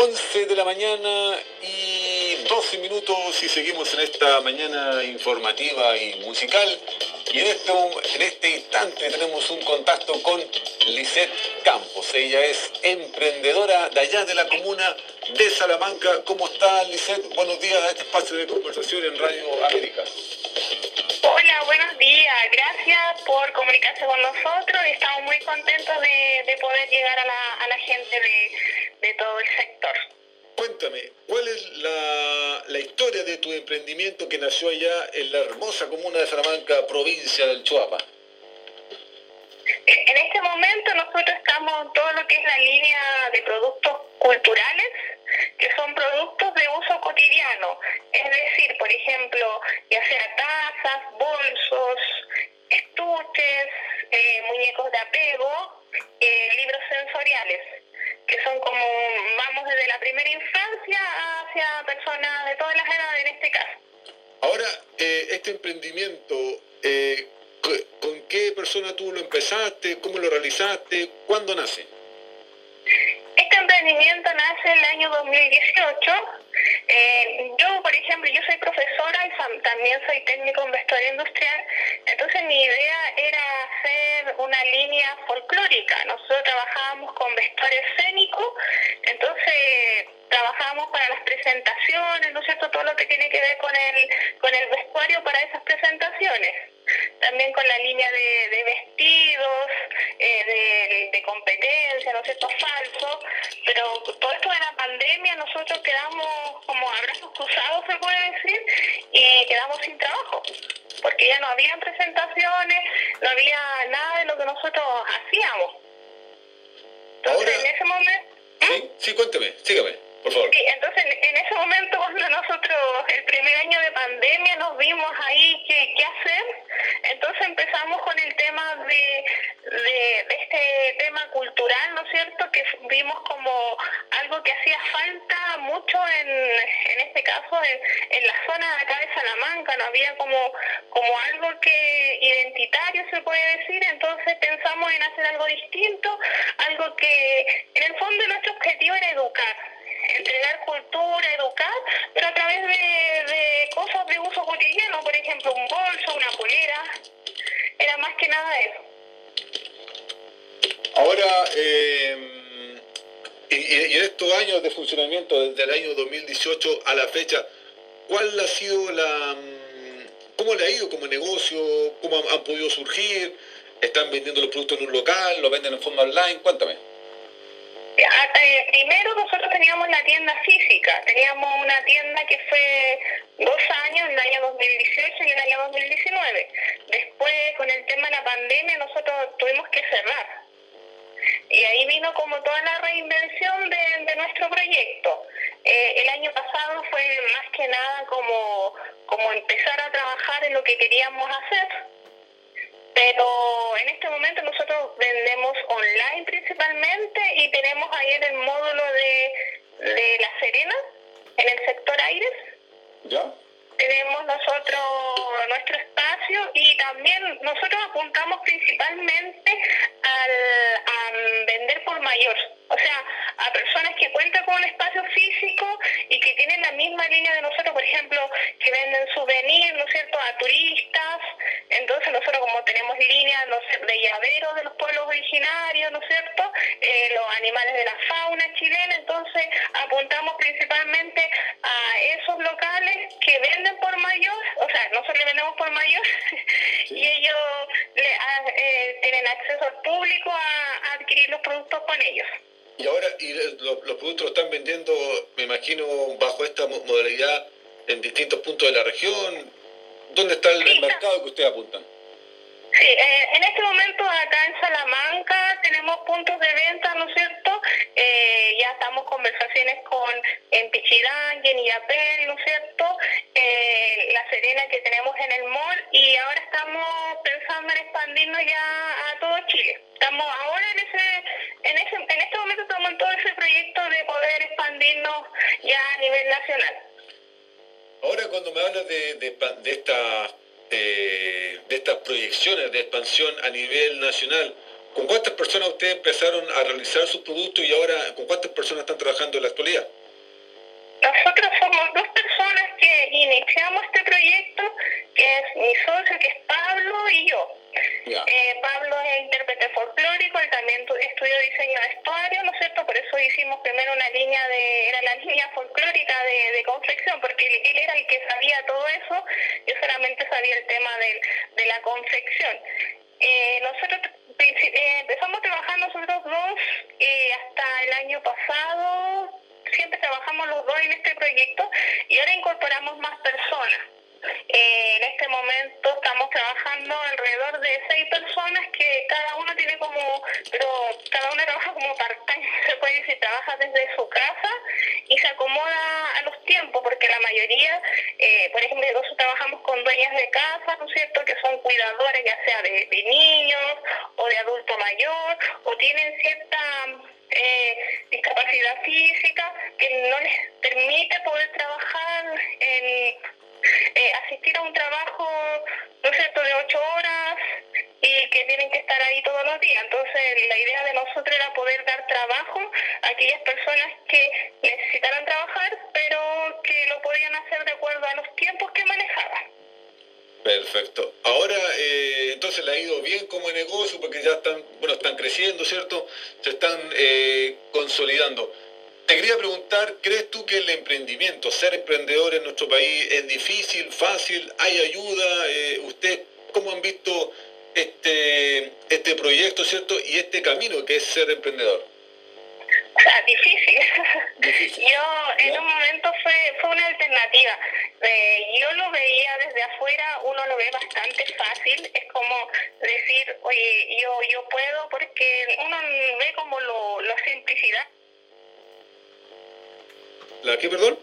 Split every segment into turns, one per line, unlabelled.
11 de la mañana y 12 minutos y seguimos en esta mañana informativa y musical. Y en este, en este instante tenemos un contacto con Lisette Campos. Ella es emprendedora de allá de la comuna de Salamanca. ¿Cómo está Lisette? Buenos días a este espacio de conversación en Radio América.
Hola, buenos días. Gracias por comunicarse con nosotros. Estamos muy contentos de, poder llegar a la, gente de, todo el sector.
Cuéntame, ¿cuál es la, la, historia de tu emprendimiento que nació allá en la hermosa comuna de Salamanca, provincia del Chuapa?
En este momento nosotros estamos en todo lo que es la línea de productos culturales que son productos de uso cotidiano, es decir, por ejemplo, ya sea tazas, bolsos, estuches, eh, muñecos de apego, eh, libros sensoriales, que son como, vamos desde la primera infancia hacia personas de todas las edades en este caso.
Ahora, eh, este emprendimiento, ¿con qué persona tú lo empezaste? ¿Cómo lo realizaste? ¿Cuándo nace?
Este emprendimiento nace el año 2018. Eh, yo, por ejemplo, yo soy profesora y también soy técnico en vestuario industrial, entonces mi idea era hacer una línea folclórica. Nosotros con vestuario escénico, entonces trabajábamos para las presentaciones, ¿no es cierto? Todo lo que tiene que ver con el, con el vestuario para esas presentaciones también con la línea de, vestidos, eh, de, competencia, ¿no es cierto?, falso, pero todo esto de la pandemia nosotros quedamos como abrazos cruzados, se puede decir, y quedamos sin trabajo, porque ya no había presentaciones, no había nada de lo que nosotros hacíamos. Entonces, en ese momento...
Sí, sí, cuénteme, sígame. Sí,
entonces en ese momento cuando nosotros el primer año de pandemia nos vimos ahí qué, qué hacer, entonces empezamos con el tema de, de, cultural, ¿no es cierto? Que vimos como algo que hacía falta mucho en, en este caso en, en la zona de acá de Salamanca, no había como, como algo que identitario se puede decir, entonces pensamos en hacer algo distinto, algo que en el fondo nuestro objetivo era educar entregar cultura, educar, pero a través de, cosas de uso cotidiano, por ejemplo, un bolso, una polera, era más que nada eso.
Ahora, eh, y, en estos años de funcionamiento, desde el año 2018 a la fecha, ¿cuál ha sido la... ¿Cómo le ha ido como negocio? ¿Cómo han, podido surgir? ¿Están vendiendo los productos en un local? ¿Lo venden en forma online? Cuéntame.
Primero nosotros teníamos la tienda física, teníamos una tienda que fue dos años, en el año 2018 y en el año 2019. Después, con el tema de la pandemia, nosotros tuvimos que cerrar. Y ahí vino como toda la reinvención de, nuestro proyecto. Eh, el año pasado fue más que nada como, como empezar a trabajar en lo que queríamos hacer pero en este momento nosotros vendemos online principalmente y tenemos ahí en el módulo de, de La Serena, en el sector Aires.
¿Ya?
Tenemos nosotros nuestro espacio y también nosotros apuntamos principalmente al, a vender por mayor. O sea, a personas que cuentan con un espacio físico y que tienen la misma línea de nosotros, por ejemplo, que venden souvenirs, ¿no es cierto?, a turistas. Entonces nosotros como tenemos líneas no de llaveros de los pueblos originarios, ¿no es cierto?, eh, los animales de la fauna chilena, entonces apuntamos principalmente a esos locales que venden por mayor, o sea, nosotros le vendemos por mayor y ellos le, eh, tienen acceso al público a adquirir los productos con ellos.
Y ahora y los, productos los están vendiendo, me imagino, bajo esta modalidad en distintos puntos de la región. ¿Dónde está el, mercado que ustedes apuntan?
Sí, eh, en este momento acá en Salamanca tenemos puntos de venta, ¿no es cierto? Eh, estamos conversaciones con en Pichirán y en Iapel, ¿no es cierto? Eh, la Serena que tenemos en el mall y ahora estamos pensando en expandirnos ya a todo Chile. Estamos ahora en ese, en ese, en este momento estamos en todo ese proyecto de poder expandirnos ya a nivel nacional.
Ahora cuando me hablas de, de, de, de estas proyecciones de expansión a nivel nacional, ¿Con cuántas personas ustedes empezaron a realizar sus productos y ahora con cuántas personas están trabajando en la actualidad?
Nosotros somos dos personas que iniciamos este proyecto, que es mi socio, que es Pablo, y yo. Eh, Pablo es intérprete folclórico, él también estudió diseño de vestuario, ¿no es cierto? Por eso hicimos primero una línea de, era la línea folclórica de, de confección, porque él, era el que sabía todo eso, yo solamente sabía el tema de, de la confección. Eh, nosotros eh, empezamos trabajando nosotros dos eh, hasta el año pasado, siempre trabajamos los dos en este proyecto y ahora incorporamos más personas. Eh, en este momento estamos trabajando alrededor de seis personas que cada uno tiene como, pero cada una trabaja como part-time, se puede decir, trabaja desde su casa y se acomoda a los tiempos, porque la mayoría, eh, por ejemplo, nosotros trabajamos con dueñas de casa, ¿no es cierto?, que son cuidadores ya sea de, de niños o de adulto mayor, o tienen cierta eh, discapacidad física que no les permite poder trabajar en eh, asistir a un trabajo, ¿no cierto?, de ocho horas y que tienen que estar ahí todos los días. Entonces, la idea de nosotros era poder dar trabajo a aquellas personas que necesitaran trabajar, pero que lo podían hacer de acuerdo a los tiempos que manejaban.
Perfecto. Ahora, eh, entonces le ha ido bien como negocio porque ya están, bueno, están creciendo, ¿cierto? Se están eh, consolidando. Te quería preguntar, ¿crees tú que el emprendimiento, ser emprendedor en nuestro país es difícil, fácil, hay ayuda? Eh, ¿Usted cómo han visto este, este proyecto, cierto? Y este camino que es ser emprendedor.
O sea, difícil. Yo en un momento fue, fue una alternativa. Eh, yo lo veía desde afuera, uno lo ve bastante fácil. Es como decir, oye, yo, yo puedo porque uno ve como lo, la simplicidad
¿La qué, perdón?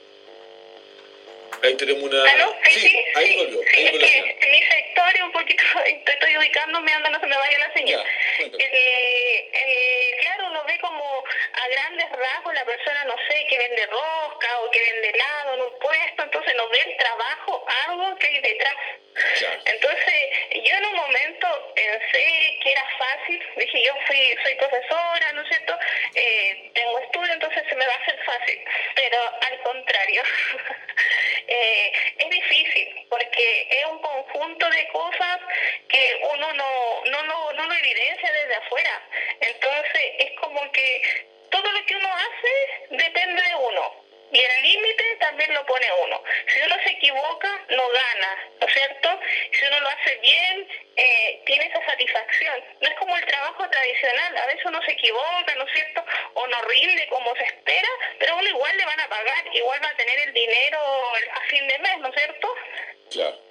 Ahí tenemos una...
¿Aló? Sí, sí,
ahí volvió. Ahí volvió
es que mi sector un poquito, estoy ubicándome, anda, no se me vaya la señal. el, claro, uno ve como a grandes rasgos la persona, no sé, que vende rosca o que vende helado en un puesto, entonces no ve el trabajo, algo que hay detrás. Entonces, yo en un momento pensé que era fácil, dije, yo fui, soy profesora, ¿no es cierto? Eh, va a hacer fácil, pero al contrario. eh, es difícil porque es un conjunto de cosas que uno no, no, no, no lo evidencia desde afuera. Entonces es como que todo lo que uno hace depende de uno. Y el límite también lo pone uno. Si uno se equivoca, no gana, ¿no es cierto? Si uno lo hace bien, eh, tiene esa satisfacción. No es como el trabajo tradicional, a veces uno se equivoca, ¿no es cierto? O no rinde como se espera, le van a pagar, igual va a tener el dinero a fin de mes, ¿no es cierto?
Claro.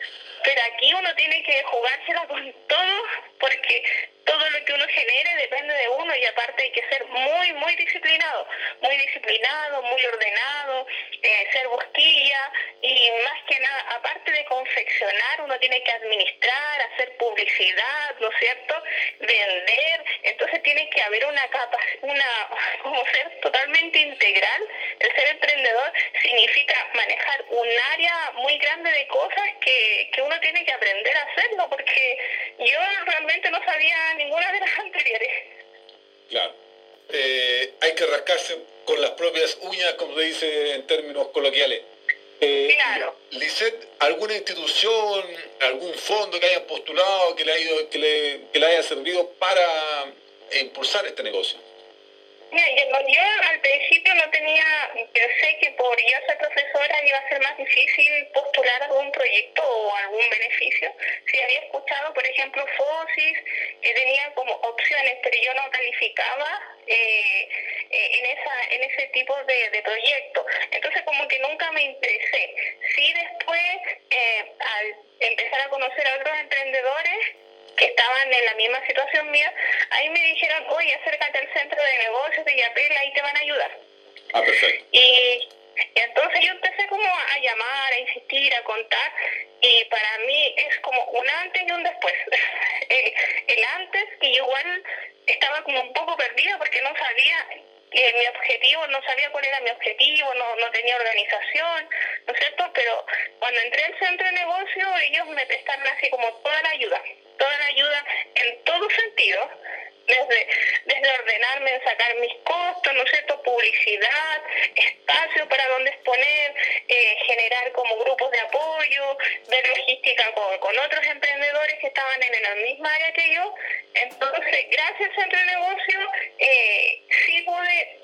Pero aquí uno tiene que jugársela con todo porque todo lo que uno genere depende de uno y aparte hay que ser muy, muy disciplinado, muy disciplinado, muy ordenado, eh, ser busquilla y más que nada, aparte de confeccionar, uno tiene que administrar, hacer publicidad, ¿no es cierto? Vender, entonces tiene que haber una capa, una, como ser totalmente integral. El ser emprendedor significa manejar un área muy grande de cosas que, que uno tiene que aprender a hacerlo porque yo realmente no sabía ninguna de las anteriores.
Claro. Eh, hay que rascarse con las propias uñas, como se dice en términos coloquiales.
Eh, claro.
Lisset, ¿alguna institución, algún fondo que hayan postulado, que le, haya, que le, que le haya servido para impulsar este negocio?
yo, al principio no tenía, pensé que por yo ser profesora iba a ser más difícil postular algún proyecto o algún beneficio. Si había escuchado, por ejemplo, FOSIS, que tenía como opciones, pero yo no calificaba eh, eh, en esa en ese tipo de, de proyecto. Entonces como que nunca me interesé. Sí después, eh, al empezar a conocer a otros emprendedores, que estaban en la misma situación mía, ahí me dijeron, oye, acércate al centro de negocios de Yapel, ahí te van a ayudar.
Ah, perfecto.
Y, entonces yo empecé como a, llamar, a insistir, a contar, y para mí es como un antes y un después. el, el antes, que yo igual estaba como un poco perdida porque no sabía eh, mi objetivo, no sabía cuál era mi objetivo, no, no tenía organización, ¿no es cierto? Pero cuando entré al centro de negocio, ellos me prestaron así como toda la ayuda. toda la ayuda en todo sentido, desde, desde ordenarme en sacar mis costos, ¿no es cierto? Publicidad, espacio para donde exponer, eh, generar como grupos de apoyo, ver logística con, con, otros emprendedores que estaban en la misma área que yo. Entonces, gracias a Centro de Negocio,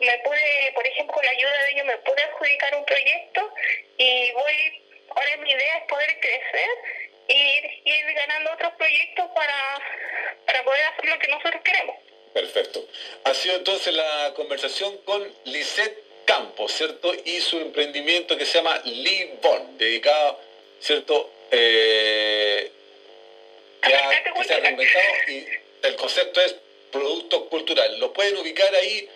me pude, por ejemplo, con la ayuda de ellos, me pude adjudicar un proyecto y voy, ahora mi idea es poder crecer y ir ganando otros proyectos para, para poder hacer lo que nosotros queremos.
Perfecto. Ha sido entonces la conversación con Lisette Campos, ¿cierto? Y su emprendimiento que se llama Livon, dedicado, ¿cierto? Eh, que, se ha reinventado y el concepto es productos culturales. Lo pueden ubicar ahí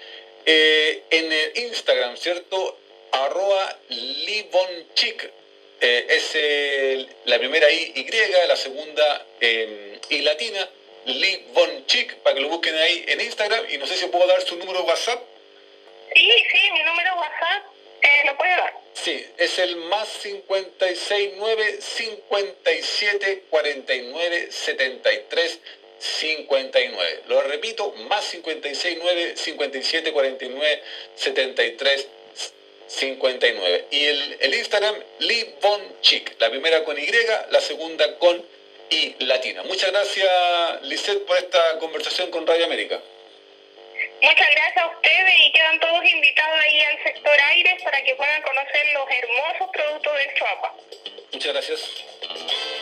eh, en el Instagram, ¿cierto? Arroba Livonchic eh, es la primera I Y, la segunda eh, I latina, Lee Von Chick, para que lo busquen ahí en Instagram. Y no sé si puedo dar su número de WhatsApp.
Sí, sí, mi número de WhatsApp eh, lo puede dar.
Sí, es el más 569 57 49 73 59. Lo repito, más 569 57 49 73 59. Y el, el Instagram, Lee Von Chick. La primera con Y, la segunda con I latina. Muchas gracias, Lisette, por esta conversación con Radio América.
Muchas gracias a ustedes y quedan todos invitados ahí al sector Aires para que puedan conocer los hermosos productos del Chuapa.
Muchas gracias.